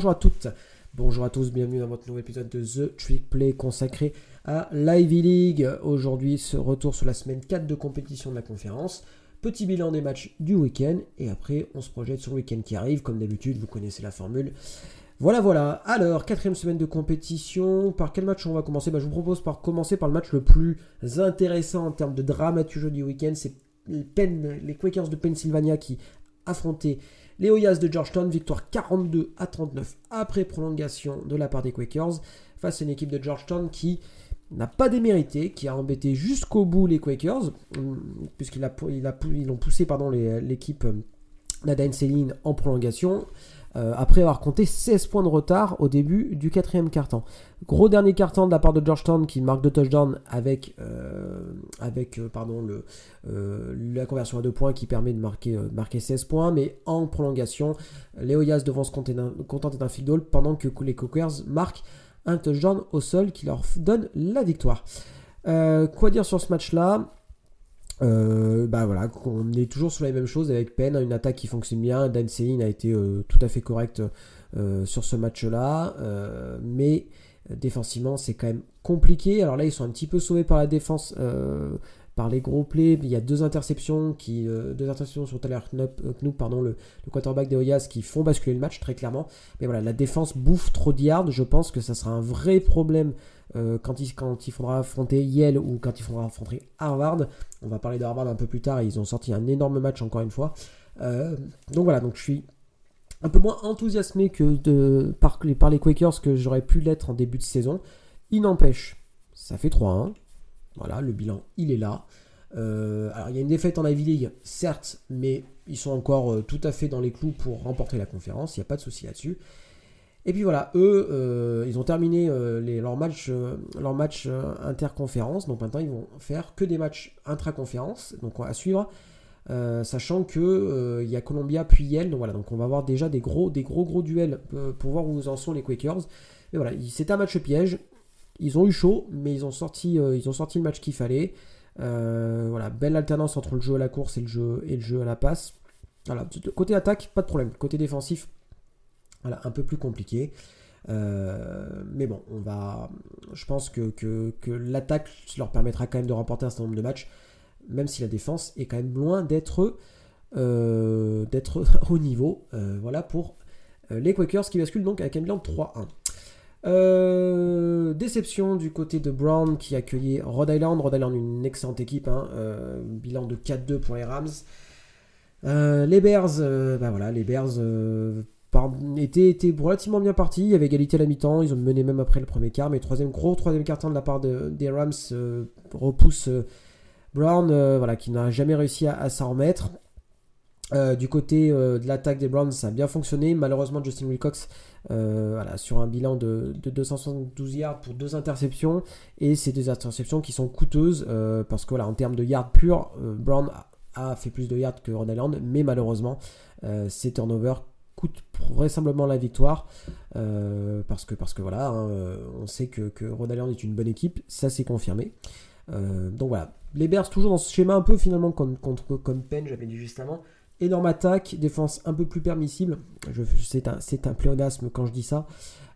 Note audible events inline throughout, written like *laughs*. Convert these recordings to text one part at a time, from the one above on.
Bonjour à toutes, bonjour à tous, bienvenue dans votre nouvel épisode de The Trick Play consacré à l'Ivy League. Aujourd'hui, ce retour sur la semaine 4 de compétition de la conférence. Petit bilan des matchs du week-end et après on se projette sur le week-end qui arrive. Comme d'habitude, vous connaissez la formule. Voilà, voilà. Alors, quatrième semaine de compétition. Par quel match on va commencer? Bah, Je vous propose par commencer par le match le plus intéressant en termes de dramaturgie du week-end. C'est les Quakers de Pennsylvania qui affrontaient les Oyas de Georgetown. Victoire 42 à 39 après prolongation de la part des Quakers face à une équipe de Georgetown qui n'a pas démérité, qui a embêté jusqu'au bout les Quakers, puisqu'ils ont poussé l'équipe Nadine Céline en prolongation. Euh, après avoir compté 16 points de retard au début du quatrième quart-temps. Gros dernier quart-temps de la part de Georgetown qui marque deux touchdowns avec, euh, avec euh, pardon, le, la conversion à deux points qui permet de marquer, marquer 16 points, mais en prolongation, les Oyas devront se contenter d'un field goal pendant que les Cookers marquent un touchdown au sol qui leur donne la victoire. quoi dire sur ce match-là? Euh, bah on est toujours sur la même chose avec Penn, une attaque qui fonctionne bien. Dan Céline a été euh, tout à fait correct euh, sur ce match-là, mais défensivement c'est quand même compliqué. Alors là, ils sont un petit peu sauvés par la défense, par les gros plays. Il y a deux interceptions, qui, deux interceptions sur Tyler Knoop, pardon, le, quarterback des Oyas, qui font basculer le match très clairement. Mais voilà, la défense bouffe trop de yards. Je pense que ça sera un vrai problème euh, quand, il, faudra affronter Yale ou quand il faudra affronter Harvard. On va parler de Harvard un peu plus tard. Ils ont sorti un énorme match encore une fois. Euh, donc voilà, donc je suis un peu moins enthousiasmé que par les Quakers que j'aurais pu l'être en début de saison. Il n'empêche, ça fait 3-1. Voilà, le bilan, il est là. Euh, alors il y a une défaite en Ivy League, certes, mais ils sont encore tout à fait dans les clous pour remporter la conférence, il n'y a pas de souci là-dessus. Et puis voilà, eux, euh, ils ont terminé euh, les, leurs matchs, euh, leur match, interconférence. Donc maintenant, ils vont faire que des matchs intraconférence. Donc à suivre. sachant que il y a Columbia puis Yale. Donc voilà, donc on va avoir déjà des gros, des gros, gros duels pour voir où en sont les Quakers. Mais voilà, c'est un match piège. Ils ont eu chaud, mais ils ont sorti, ils ont sorti le match qu'il fallait. voilà, belle alternance entre le jeu à la course et le jeu, et le jeu à la passe. Voilà, côté attaque, pas de problème. Côté défensif, voilà, un peu plus compliqué. Euh, mais bon, on va. Je pense que, que, l'attaque leur permettra quand même de remporter un certain nombre de matchs, même si la défense est quand même loin d'être euh, *laughs* au niveau. Euh, voilà pour les Quakers qui basculent donc avec un bilan 3-1. déception du côté de Brown qui accueillait Rhode Island. Rhode Island, une excellente équipe. Hein, bilan de 4-2 pour les Rams. les Bears, bah voilà, les Bears était, relativement bien parti. Il y avait égalité à la mi-temps. Ils ont mené même après le premier quart. Mais troisième gros troisième quart de la part des Rams euh, repousse euh, Brown, euh, voilà, qui n'a jamais réussi à, s'en remettre. du côté de l'attaque des Browns, ça a bien fonctionné. Malheureusement, Justin Wilcox, voilà, sur un bilan de, 272 yards pour deux interceptions. Et ces deux interceptions qui sont coûteuses parce que voilà, en termes de yards purs, Brown a, fait plus de yards que Ron Island, mais malheureusement, ces turnovers coûte vraisemblablement la victoire euh, parce que parce que voilà hein, on sait que, que Rhode est une bonne équipe ça c'est confirmé. Euh, donc voilà. Les Bears toujours dans ce schéma un peu finalement contre, contre comme Penn j'avais dit juste avant. Énorme attaque défense un peu plus permissible. C'est un c'est un pléonasme quand je dis ça.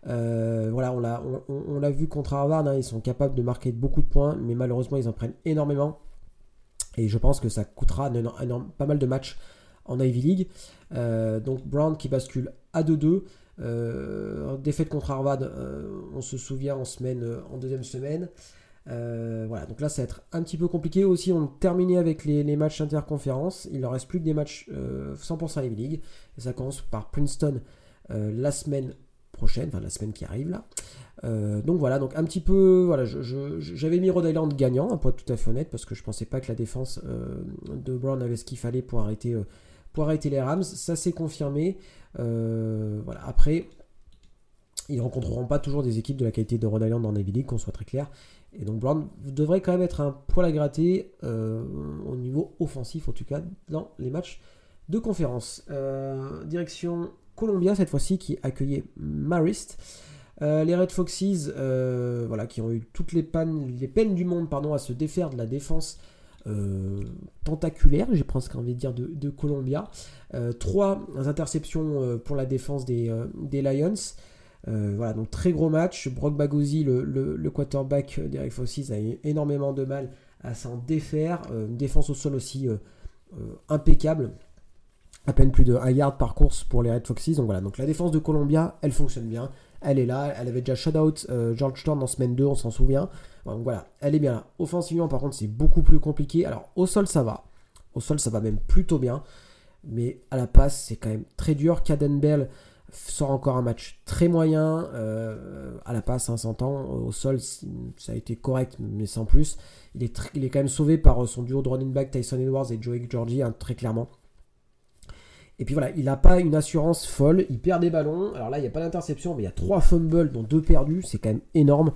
Euh, voilà on l'a on, l'a vu contre Harvard hein, ils sont capables de marquer beaucoup de points mais malheureusement ils en prennent énormément. Et je pense que ça coûtera pas mal de matchs en Ivy League. Euh, donc Brown qui bascule à 2-2. Euh, défaite contre Harvard, euh, on se souvient en semaine, en deuxième semaine. voilà, donc là ça va être un petit peu compliqué aussi. On terminé avec les, matchs interconférences. Il ne reste plus que des matchs 100% Ivy League. Et ça commence par Princeton la semaine prochaine, enfin la semaine qui arrive là. donc voilà, donc un petit peu, voilà, j'avais mis Rhode Island gagnant, pour être tout à fait honnête, parce que je pensais pas que la défense de Brown avait ce qu'il fallait pour arrêter pour arrêter les Rams. Ça s'est confirmé. Euh. Après, ils ne rencontreront pas toujours des équipes de la qualité de Rhode Island en Ivy League, qu'on soit très clair. Et donc Brown devrait quand même être un poil à gratter euh, au niveau offensif, en tout cas dans les matchs de conférence. Euh, direction Columbia cette fois-ci qui accueillait Marist. les Red Foxes, voilà, qui ont eu toutes les, pannes, les peines du monde pardon, à se défaire de la défense tentaculaire, j'ai presque envie de dire, de, de Columbia. trois interceptions pour la défense des, Lions. voilà, donc très gros match. Brock Bagosi, le, le, quarterback d'Eric Fossis, a eu énormément de mal à s'en défaire. une défense au sol aussi impeccable à peine plus de 1 yard par course pour les Red Foxes. Donc voilà, donc la défense de Columbia, elle fonctionne bien. Elle est là, elle avait déjà shutout euh, Georgetown en semaine 2, on s'en souvient. Donc voilà, elle est bien là. Offensivement, par contre, c'est beaucoup plus compliqué. Alors au sol, ça va. Au sol, ça va même plutôt bien. Mais à la passe, c'est quand même très dur. Caden Bell sort encore un match très moyen. Euh, à la passe, hein, 100 ans. Au sol, ça a été correct, mais sans plus. Il est, quand même sauvé par son duo de running back Tyson Edwards et Joey Georgie, hein, très clairement. Et puis voilà, il n'a pas une assurance folle, il perd des ballons. Alors là, il n'y a pas d'interception, mais il y a trois fumbles, dont deux perdus, c'est quand même énorme.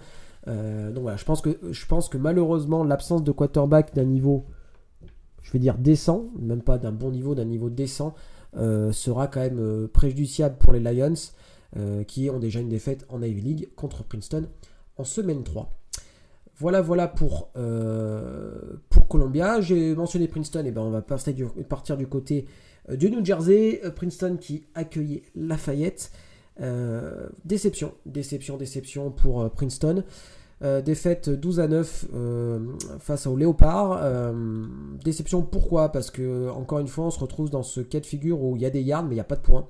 Euh, donc voilà, je pense que, je pense que malheureusement, l'absence de quarterback d'un niveau, je vais dire décent, même pas d'un bon niveau, d'un niveau décent, euh, sera quand même euh, préjudiciable pour les Lions, qui ont déjà une défaite en Ivy League contre Princeton en semaine 3. Voilà, voilà pour, pour Columbia. J'ai mentionné Princeton, et ben on va partir du côté du New Jersey, euh, Princeton qui accueillait Lafayette. Euh, déception, déception, déception pour Princeton. défaite 12 à 9 face aux Léopards. déception pourquoi? Parce que encore une fois on se retrouve dans ce cas de figure où il y a des yards mais il n'y a pas de points.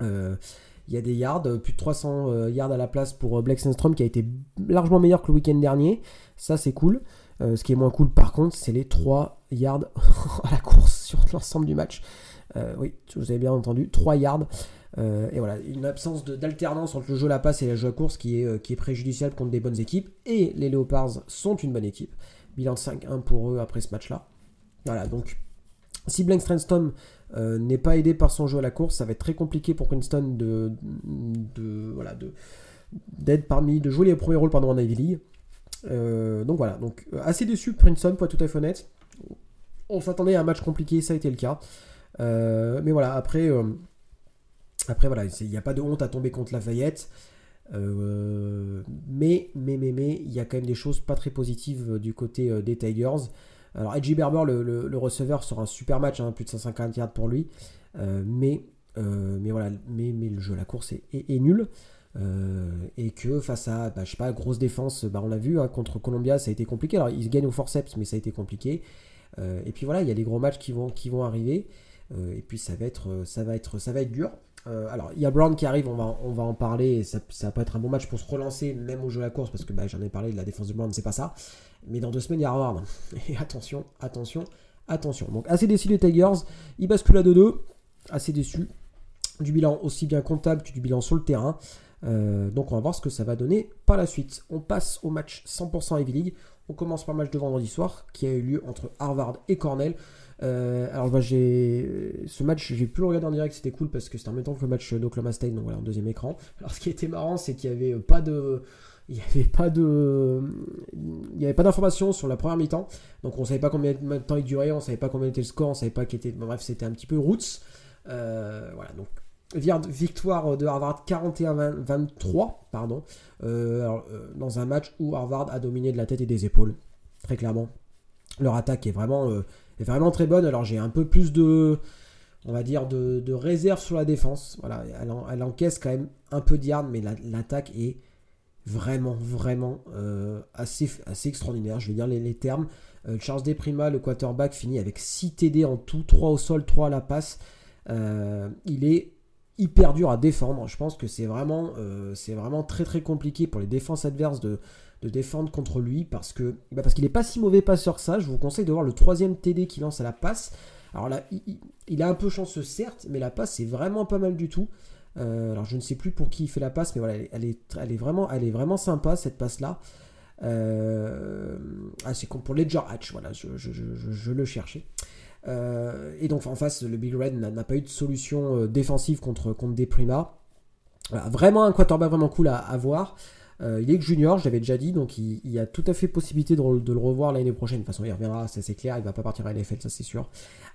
il y a des yards, plus de 300 yards à la place pour Blake Sandstrom qui a été largement meilleur que le week-end dernier. Ça c'est cool. ce qui est moins cool par contre c'est les 3 yards *laughs* à la course l'ensemble du match. Euh, oui, vous avez bien entendu, 3 yards. Euh, et voilà, une absence d'alternance entre le jeu à la passe et le jeu à course qui est, euh, qui est préjudiciable contre des bonnes équipes. Et les Leopards sont une bonne équipe. Bilan de 5-1 pour eux après ce match-là. Voilà, donc si Blank Strandstorm n'est pas aidé par son jeu à la course, ça va être très compliqué pour Princeton de, de voilà, de, d'être parmi, de jouer les premiers rôles pendant en Ivy League. donc voilà, donc assez déçu Princeton pour être tout à fait honnête on s'attendait à un match compliqué, ça a été le cas. Euh, mais voilà, après, euh, après voilà, il n'y a pas de honte à tomber contre Lafayette. Euh, mais, mais, mais, mais, il y a quand même des choses pas très positives du côté des Tigers. Alors, Edgy Berber, le, receveur, sera un super match, hein, plus de 150 yards pour lui. mais, mais voilà, mais, le jeu, la course est, nul. et que face à, bah, je sais pas, grosse défense, bah, on l'a vu, hein, contre Columbia, ça a été compliqué. Alors, ils gagnent au forceps, mais ça a été compliqué. Euh, et puis voilà, il y a des gros matchs qui vont, qui vont arriver. Euh, et puis ça va être, ça va être, ça va être dur. Euh, alors, il y a Brown qui arrive, on va, en parler. Ça, ça peut être un bon match pour se relancer, même au jeu à la course, parce que bah, j'en ai parlé de la défense de Brown, c'est pas ça. Mais dans deux semaines, il y a Harvard. *laughs* Et attention, attention, attention. Donc, assez déçu les Tigers. Ils basculent à 2-2. Assez déçu. Du bilan aussi bien comptable que du bilan sur le terrain. Donc, on va voir ce que ça va donner par la suite. On passe au match 100% Ivy League. On commence par le match de vendredi soir qui a eu lieu entre Harvard et Cornell. Euh, alors bah, j'ai ce match, j'ai pu le regarder en direct, c'était cool parce que c'était en même temps que le match d'Oklahoma State, donc voilà, en deuxième écran. Alors ce qui était marrant, c'est qu'il n'y avait pas de, il n'y avait pas de, il y avait pas d'informations sur la première mi-temps, donc on savait pas combien de temps il durait, on savait pas combien était le score, on savait pas qui était, bref, c'était un petit peu roots. Euh, voilà, donc victoire de Harvard 41-23, pardon, euh, euh, dans un match où Harvard a dominé de la tête et des épaules, très clairement. Leur attaque est vraiment, euh, très bonne. Alors j'ai un peu plus de, on va dire, de, réserve sur la défense. Voilà, elle, encaisse quand même un peu d'yard, mais l'attaque est vraiment, vraiment assez, assez extraordinaire. Je vais dire les, termes. Charles Deprima, le quarterback, finit avec 6 TD en tout, 3 au sol, 3 à la passe. il est hyper dur à défendre. Je pense que c'est vraiment, euh, c'est vraiment très très compliqué pour les défenses adverses de, défendre contre lui parce que bah parce qu'il n'est pas si mauvais passeur que ça. Je vous conseille de voir le troisième TD qu'il lance à la passe. Alors là, il, a un peu chanceux certes, mais la passe c'est vraiment pas mal du tout. Euh, alors je ne sais plus pour qui il fait la passe, mais voilà, elle, est, elle est, vraiment, elle est vraiment sympa cette passe là. Euh, ah, c'est pour Ledger Hatch, voilà, je le cherchais. Euh, et donc en face, le Big Red n'a pas eu de solution euh, défensive contre, contre Deprima. vraiment un quarterback vraiment cool à, avoir. Euh, il est junior, je l'avais déjà dit, donc il, y a tout à fait possibilité de, le revoir l'année prochaine. De toute façon, il reviendra, c'est clair, il va pas partir à NFL, ça c'est sûr.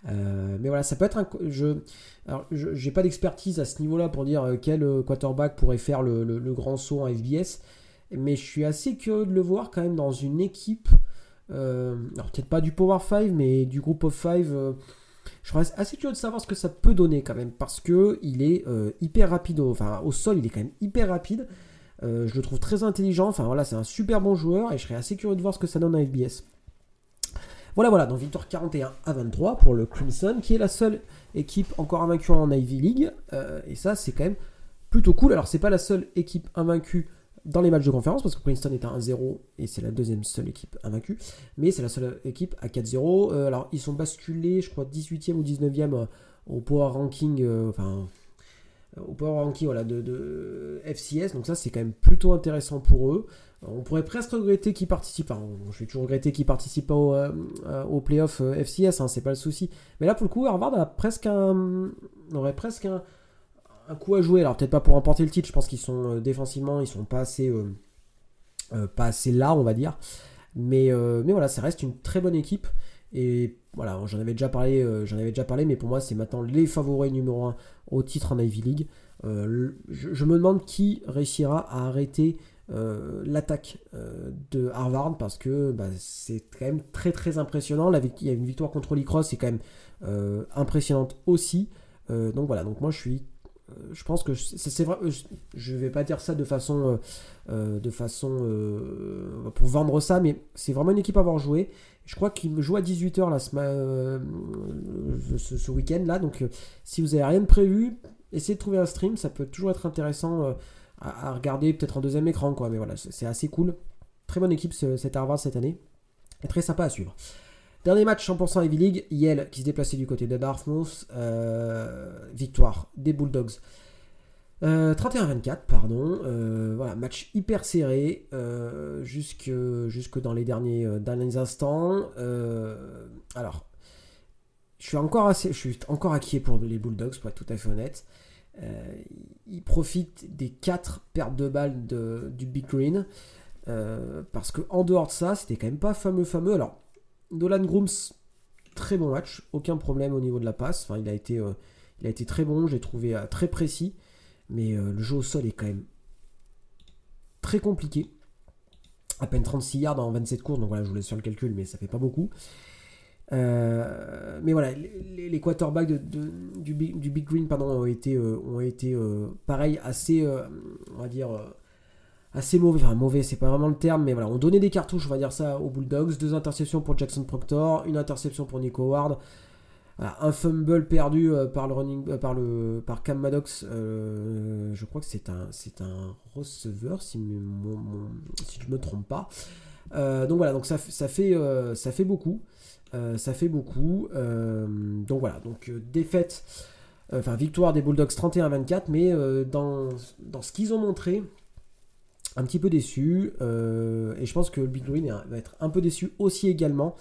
mais voilà, ça peut être un. Je, alors, j'ai pas d'expertise à ce niveau-là pour dire quel quarterback pourrait faire le, grand saut en FBS, mais je suis assez curieux de le voir quand même dans une équipe alors peut-être pas du Power 5, mais du groupe of 5. je serais assez curieux de savoir ce que ça peut donner quand même, parce que il est hyper rapide, enfin au sol il est quand même hyper rapide. je le trouve très intelligent, enfin voilà c'est un super bon joueur et je serais assez curieux de voir ce que ça donne à FBS. Voilà, voilà, donc victoire 41 à 23 pour le Crimson, qui est la seule équipe encore invaincue en Ivy League. Euh, et ça, c'est quand même plutôt cool. Alors, c'est pas la seule équipe invaincue dans les matchs de conférence, parce que Princeton est à 1-0 et c'est la deuxième seule équipe invaincue. Mais c'est la seule équipe à 4-0. Euh, alors, ils sont basculés, je crois, 18e ou 19e euh, au Power Ranking, enfin, au Power Ranking voilà, de, FCS. Donc, ça, c'est quand même plutôt intéressant pour eux. On pourrait presque regretter qui participe. Enfin, je vais toujours regretter qui participe au, euh, euh, au playoff euh, FCS, hein, c'est pas le souci. Mais là, pour le coup, Harvard a presque un, aurait presque un, coup à jouer. Alors, peut-être pas pour remporter le titre, je pense qu'ils sont défensivement, ils sont pas assez, pas assez là, on va dire. Mais, mais voilà, ça reste une très bonne équipe. Et voilà, j'en avais déjà parlé, j'en avais déjà parlé, mais pour moi, c'est maintenant les favoris numéro 1 au titre en Ivy League. je, me demande qui réussira à arrêter euh, l'attaque euh, de Harvard parce que bah, c'est quand même très très impressionnant. il y a une victoire contre l'Icross, c'est quand même euh, impressionnante aussi. donc voilà, donc moi je suis je pense que c'est vrai, je vais pas dire ça de façon, de façon pour vendre ça, mais c'est vraiment une équipe à avoir joué. Je crois qu'il me joue à 18h là, ce, ce week-end là, donc si vous avez rien de prévu, essayez de trouver un stream, ça peut toujours être intéressant à, regarder peut-être en deuxième écran. Mais voilà, c'est assez cool. Très bonne équipe cette Harvard cette année. Et très sympa à suivre. Dernier match 100% Ivy League, Yale qui se déplaçait du côté de Dartmouth. Euh, victoire des Bulldogs. 31-24, euh, pardon. Euh, voilà, match hyper serré jusque, dans les derniers, instants. alors, je suis encore assez, je pour les Bulldogs, pour être tout à fait honnête. Euh, il profite des 4 pertes de balles de, du Big Green. Parce que en dehors de ça, c'était quand même pas fameux fameux. Alors, Dolan Grooms, très bon match, aucun problème au niveau de la passe. Enfin, il a été, euh, il a été très bon, j'ai trouvé très précis. Mais le jeu au sol est quand même très compliqué. À peine 36 yards en 27 courses, donc voilà, je vous laisse faire le calcul, mais ça fait pas beaucoup. Euh, mais voilà, les, quarterbacks du, big, Green pardon, ont été, euh, ont été euh, pareil, assez, on va dire, assez mauvais. Enfin, mauvais, c'est pas vraiment le terme, mais voilà, on donnait des cartouches, on va dire ça, aux Bulldogs. Deux interceptions pour Jackson Proctor, une interception pour Nico Ward. un fumble perdu par le running, par le par Cam Maddox. je crois que c'est un c'est un receveur si, je me trompe pas. donc voilà, donc ça, ça fait ça fait beaucoup. Euh, ça fait beaucoup. Euh, donc voilà, donc euh, défaite, enfin victoire des Bulldogs 31-24, mais dans, dans ce qu'ils ont montré, un petit peu déçu. et je pense que le Big Green va être un peu déçu aussi également.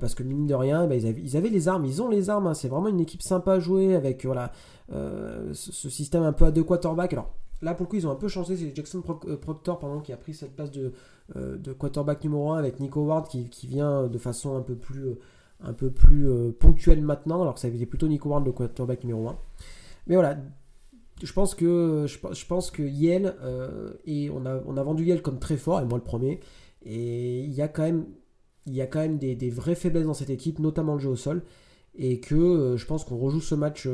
parce que mine de rien, ben, ils, avaient, les armes, ils ont les armes, hein. c'est vraiment une équipe sympa à jouer avec voilà, ce, système un peu à deux quarterbacks. Alors là pour le coup ils ont un peu changé, c'est Jackson Proctor pardon, qui a pris cette place de, euh, quarterback numéro 1 avec Nico Ward qui, vient de façon un peu plus, un peu plus euh, ponctuelle maintenant, alors que ça avait été plutôt Nico Ward le quarterback numéro 1. Mais voilà, je pense que, je, pense que Yale, euh, et on a, on a vendu Yale comme très fort, et moi le premier, et il y a quand même, il y a quand même des, vraies faiblesses dans cette équipe, notamment le jeu au sol et que je pense qu'on rejoue ce match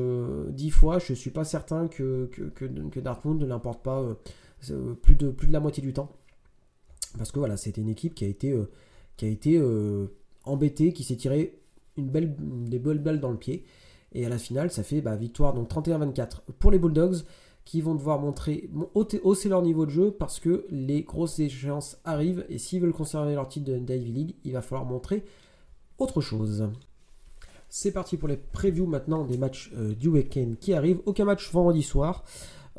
dix fois, je suis pas certain que, que, que, ne l'importe pas plus, de, plus de la moitié du temps. Parce que voilà, c'était une équipe qui a été, euh, qui a été euh, embêtée, qui s'est tiré une belle, des belles balles dans le pied. Et à la finale, ça fait bah, victoire donc 31-24 pour les Bulldogs qui vont devoir montrer, hausser leur niveau de jeu parce que les grosses échéances arrivent et s'ils veulent conserver leur titre d'Ivy League, il va falloir montrer autre chose. C'est parti pour les previews maintenant des matchs euh, du week-end qui arrivent. Aucun match vendredi soir.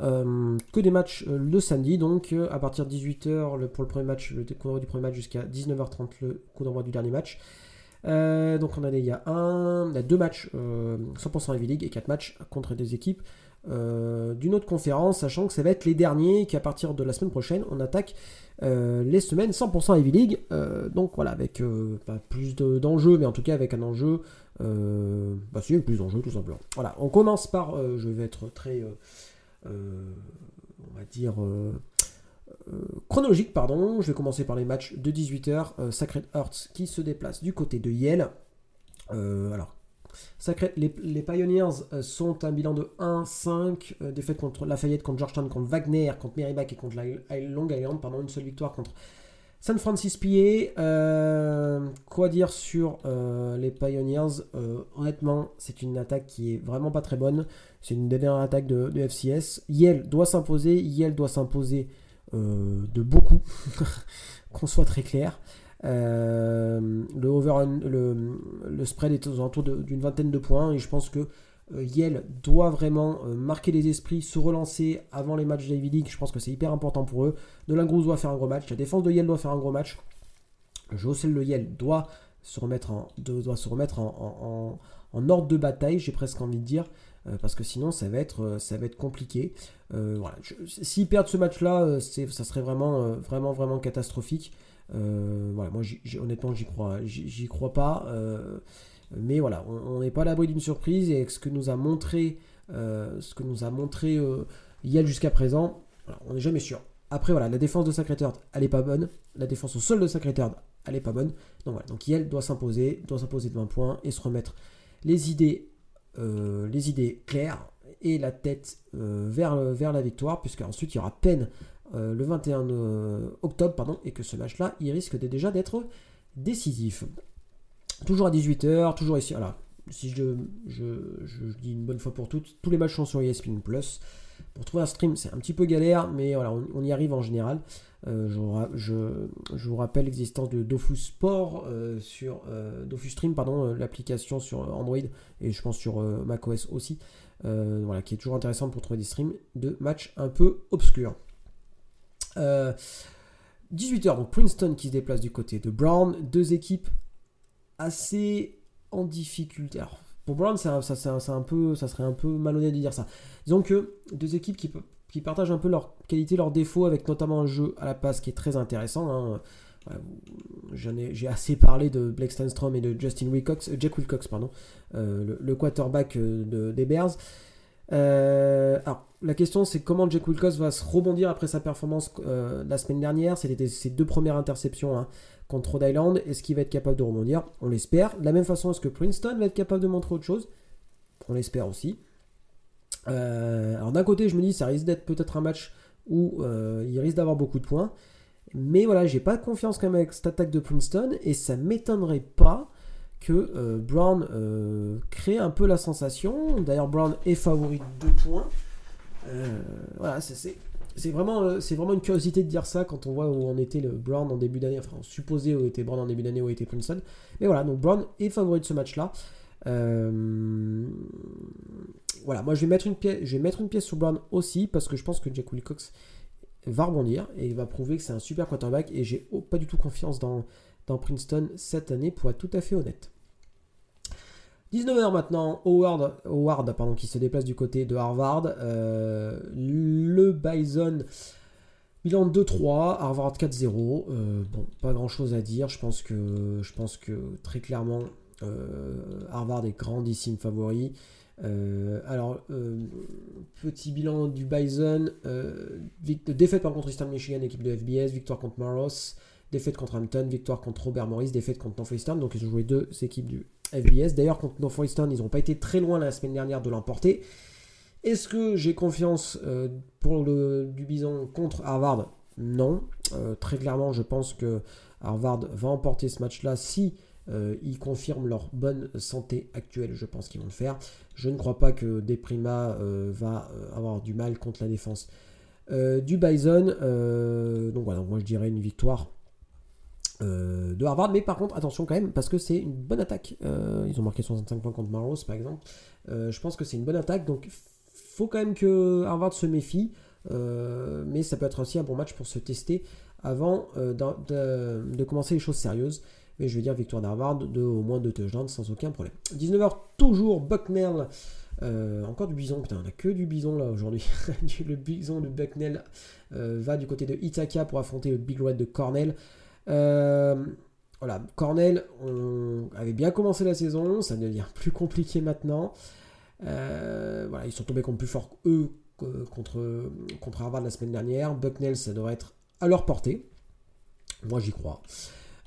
Euh, que des matchs euh, le samedi, donc à partir de 18h pour le premier match, le coup d'envoi du premier match jusqu'à 19h30 le coup d'envoi du dernier match. Donc on a, il y a un, il y a deux matchs 100% Heavy League et quatre matchs contre des équipes d'une autre conférence, sachant que ça va être les derniers, qu'à partir de la semaine prochaine, on attaque les semaines 100% Heavy League. donc voilà, avec pas plus d'enjeux, mais en tout cas avec un enjeu, bah si, plus d'enjeux tout simplement. Voilà, on commence par, je vais être très euh, on va dire, euh, chronologique, pardon. Je vais commencer par les matchs de 18h. Sacred Hearts qui se déplace du côté de Yale. alors, Sacred, les, Pioneers sont un bilan de 1-5, défaite contre Lafayette, contre Georgetown, contre Wagner, contre Merrimack et contre Long Island. Pardon, une seule victoire contre San Francisco PA, euh, quoi dire sur euh, les Pioneers? Euh, Honnêtement, c'est une attaque qui est vraiment pas très bonne. C'est une dernière attaque de, FCS. Yale doit s'imposer. Yale doit s'imposer de beaucoup, *laughs* qu'on soit très clair. le, over, le, spread est aux alentours d'une vingtaine de points et je pense que euh, Yale doit vraiment euh, marquer les esprits, se relancer avant les matchs d'Ivy League. Je pense que c'est hyper important pour eux. Cruz doit faire un gros match. La défense de Yale doit faire un gros match. Le Yale doit se remettre doit se remettre en, ordre de bataille, j'ai presque envie de dire. Euh, parce que sinon ça va être, ça va être compliqué. voilà. S'ils perdent ce match-là, ça serait vraiment, vraiment, vraiment catastrophique. voilà, moi honnêtement j'y crois, j'y crois pas. Mais voilà, on n'est pas à l'abri d'une surprise et ce que nous a montré, euh, ce que nous a montré euh, Yale jusqu'à présent, on n'est jamais sûr. Après voilà, la défense de Sacré-Cœur, elle n'est pas bonne. La défense au sol de Sacré-Cœur, elle n'est pas bonne. Donc voilà, donc Yale doit s'imposer, doit s'imposer de 20 points et se remettre les idées, euh, les idées claires et la tête vers, vers la victoire, puisque ensuite il y aura peine le 21 octobre, et que ce match-là, il risque déjà d'être décisif. Toujours à 18h, toujours ici. Voilà. Si je, dis une bonne fois pour toutes, tous les matchs sont sur ESPN Plus. Pour trouver un stream, c'est un petit peu galère, mais voilà, on, y arrive en général. Euh, je, vous rappelle l'existence de Dofus Sport euh, sur euh, Stream, pardon, l'application sur Android et je pense sur macOS aussi, voilà, qui est toujours intéressante pour trouver des streams de matchs un peu obscurs. 18h, donc Princeton qui se déplace du côté de Brown, deux équipes assez difficulté. Alors, pour Brown, ça, un peu, ça serait un peu malhonnête de dire ça. Disons que deux équipes qui, partagent un peu leurs qualités, leurs défauts, avec notamment un jeu à la passe qui est très intéressant. Hein. J'ai assez parlé de Blake Stanstrom et de Justin Wilcox, euh, Jack Wilcox, pardon, euh, le, quarterback euh, de, des Bears. Alors, la question c'est comment Jack Wilcox va se rebondir après sa performance la semaine dernière. C'était ses deux premières interceptions. Hein contre Rhode Island. Est-ce qu'il va être capable de rebondir? On l'espère. De la même façon, est-ce que Princeton va être capable de montrer autre chose? On l'espère aussi. Euh, alors d'un côté, je me dis, ça risque d'être peut-être un match où euh, il risque d'avoir beaucoup de points. Mais voilà, j'ai pas confiance quand même avec cette attaque de Princeton et ça m'étonnerait pas que euh, Brown crée un peu la sensation. D'ailleurs, Brown est favori de 2 points. voilà, c'est vraiment, euh, c'est vraiment une curiosité de dire ça quand on voit où en était le Brown en début d'année, enfin on supposait où était Brown en début d'année, où était Princeton. Mais voilà, donc Brown est favori de ce match-là. Euh, voilà, moi je vais, mettre une pièce, je vais mettre une pièce sur Brown aussi parce que je pense que Jack Wilcox va rebondir et il va prouver que c'est un super quarterback et j'ai pas du tout confiance dans Princeton cette année pour être tout à fait honnête. 19h maintenant, Howard, Howard pardon, qui se déplace du côté de Harvard. Euh, le Bison, bilan 2-3, Harvard 4-0. Euh, bon, pas grand chose à dire. Je pense que, je pense que très clairement, euh, Harvard est grandissime favori. alors, petit bilan du Bison. défaite par contre Eastern Michigan, équipe de FBS. Victoire contre Maros. Défaite contre Hampton. Victoire contre Robert Morris. Défaite contre Northwestern. Donc, ils ont joué deux équipes du FBS. D'ailleurs, contre Northwestern, ils n'ont pas été très loin la semaine dernière de l'emporter. Est-ce que j'ai confiance euh, pour le, du Bison contre Harvard? Non. Euh, très clairement, je pense que Harvard va emporter ce match-là si euh, ils confirment leur bonne santé actuelle. Je pense qu'ils vont le faire. Je ne crois pas que Deprima va avoir du mal contre la défense du Bison. donc voilà, moi je dirais une victoire euh, de Harvard. Mais par contre, attention quand même, parce que c'est une bonne attaque. Euh, ils ont marqué 65 points contre Maros, par exemple. Euh, je pense que c'est une bonne attaque, donc faut quand même que Harvard se méfie. mais ça peut être aussi un bon match pour se tester avant de, commencer les choses sérieuses. Mais je veux dire victoire d'Harvard de au moins deux touchdowns sans aucun problème. 19h toujours Bucknell. encore du bison, putain, on a que du bison là aujourd'hui. *laughs* le bison de Bucknell va du côté de Ithaca pour affronter le Big Red de Cornell. Euh, voilà, Cornell on avait bien commencé la saison, ça devient plus compliqué maintenant. Euh, voilà, ils sont tombés contre plus fort eux contre, Harvard la semaine dernière. Bucknell, ça devrait être à leur portée. Moi, j'y crois.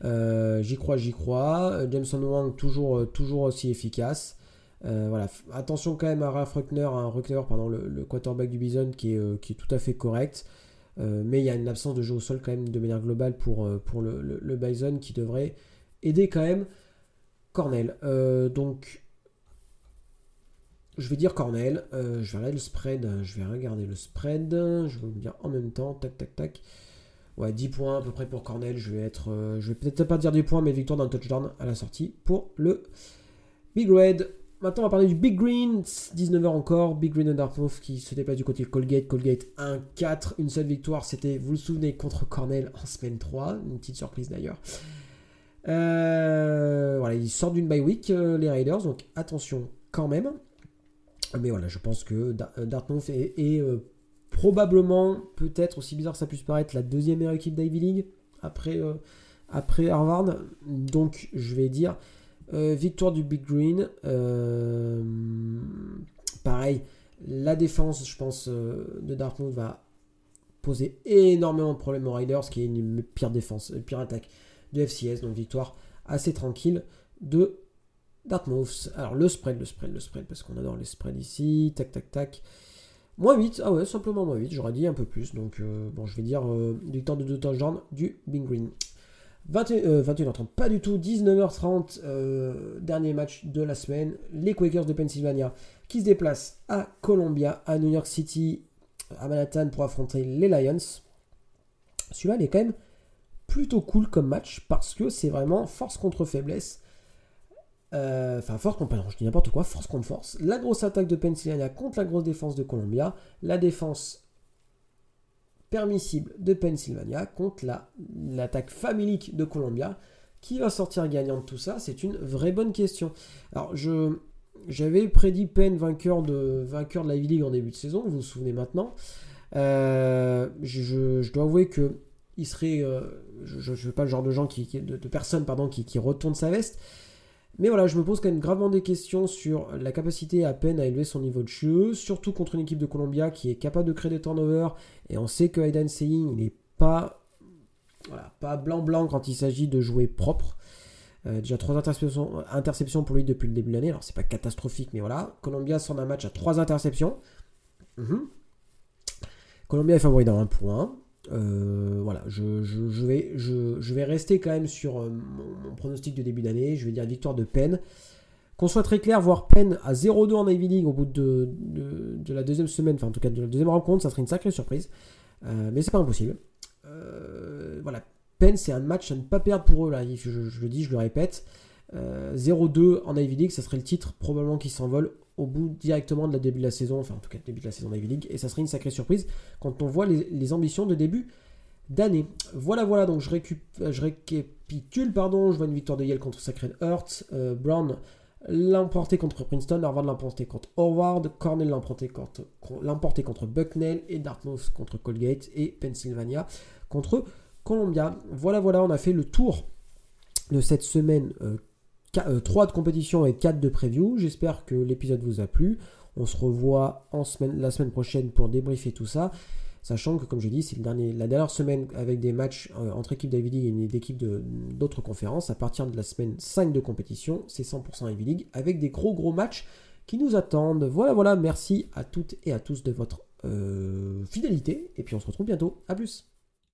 j'y crois, j'y crois. Jameson Wang, toujours, toujours aussi efficace. voilà. Attention quand même à Ralph Ruckner, pardon, le, quarterback du Bison qui est tout à fait correct. Mais il y a une absence de jeu au sol quand même de manière globale pour, pour le, le Bison qui devrait aider quand même Cornell. donc je vais dire Cornell. Euh, je vais regarder le spread. Je vais regarder le spread. Je vais vous dire en même temps. Tac, tac, tac. Ouais, 10 points à peu près pour Cornell. Je vais être. Euh, je vais peut-être pas dire des points, mais victoire d'un touchdown à la sortie pour le Big Red. Maintenant, on va parler du Big Green. 19h encore. Big Green Dartmouth qui se déplace du côté Colgate. Colgate 1-4. Une seule victoire. C'était, vous le souvenez, contre Cornell en semaine 3. Une petite surprise d'ailleurs. Euh, voilà, ils sortent d'une bye week, les Raiders. Donc attention quand même. Mais voilà, je pense que euh, Dartmouth est, euh, probablement, peut-être, aussi bizarre que ça puisse paraître, la deuxième équipe d'Ivy League après, euh, après Harvard. Donc, je vais dire victoire du Big Green. pareil, la défense, je pense, de Dartmouth va poser énormément de problèmes aux Riders, qui est une pire défense, une pire attaque de FCS. Donc, victoire assez tranquille de Dartmouth. Alors le spread, le spread, le spread, parce qu'on adore les spreads ici. Tac, tac, tac. Moins 8, ah ouais, simplement moins 8, j'aurais dit un peu plus. Donc euh, bon, je vais dire euh, temps de deux touchdowns du Bing Green. 21, h 30 pas du tout, 19h30, euh, dernier match de la semaine. Les Quakers de Pennsylvania qui se déplacent à Columbia, à New York City, à Manhattan pour affronter les Lions. Celui-là, il est quand même plutôt cool comme match parce que c'est vraiment force contre faiblesse. Euh, enfin, force contre, je dis n'importe quoi, force contre force. La grosse attaque de Pennsylvania contre la grosse défense de Columbia. La défense permissible de Pennsylvania contre l'attaque familique de Columbia. Qui va sortir gagnant de tout ça? C'est une vraie bonne question. Alors, je, j'avais prédit Penn vainqueur de, vainqueur de la Ivy League en début de saison, vous vous souvenez maintenant. Euh, je, dois avouer que il serait, euh, je ne suis pas le genre de gens qui, de, de personne pardon, qui, qui retourne sa veste. Mais voilà, je me pose quand même gravement des questions sur la capacité à peine à élever son niveau de jeu, surtout contre une équipe de Columbia qui est capable de créer des turnovers. Et on sait que Aidan Seying, n'est pas, voilà, pas blanc-blanc quand il s'agit de jouer propre. Euh, déjà trois interceptions, pour lui depuis le début de l'année. Alors c'est pas catastrophique, mais voilà. Columbia sort un match à trois interceptions. Mhm. Columbia est favori dans un point. Euh, voilà, je, vais, rester quand même sur euh, mon, pronostic de début d'année. Je vais dire victoire de Penn. Qu'on soit très clair, voir Penn à 0-2 en Ivy League au bout de, la deuxième semaine, enfin en tout cas de la deuxième rencontre, ça serait une sacrée surprise. Euh, mais c'est pas impossible. voilà, Penn c'est un match à ne pas perdre pour eux là. Je, le dis, je le répète. 0-2 en Ivy League, ça serait le titre probablement qui s'envole au bout directement de la début de la saison, enfin en tout cas début de la saison d'Ivy League, et ça serait une sacrée surprise quand on voit les, ambitions de début d'année. Voilà, voilà, donc je, je, récapitule, pardon, je vois une victoire de Yale contre Sacred Heart, euh, Brown l'emporté contre Princeton, Harvard l'emporté contre Howard, Cornell l'emporté contre, contre Bucknell, et Dartmouth contre Colgate, et Pennsylvania contre Columbia. Voilà, voilà, on a fait le tour de cette semaine euh, 3 euh, de compétition et 4 de preview. J'espère que l'épisode vous a plu. On se revoit en semaine, la semaine prochaine pour débriefer tout ça. Sachant que, comme j'ai dit, c'est la dernière semaine avec des matchs euh, entre équipes d'Ivy League et d'autres conférences. À partir de la semaine 5 de compétition, c'est 100% Ivy League avec des gros gros matchs qui nous attendent. Voilà, voilà. Merci à toutes et à tous de votre euh, fidélité. Et puis on se retrouve bientôt. A plus.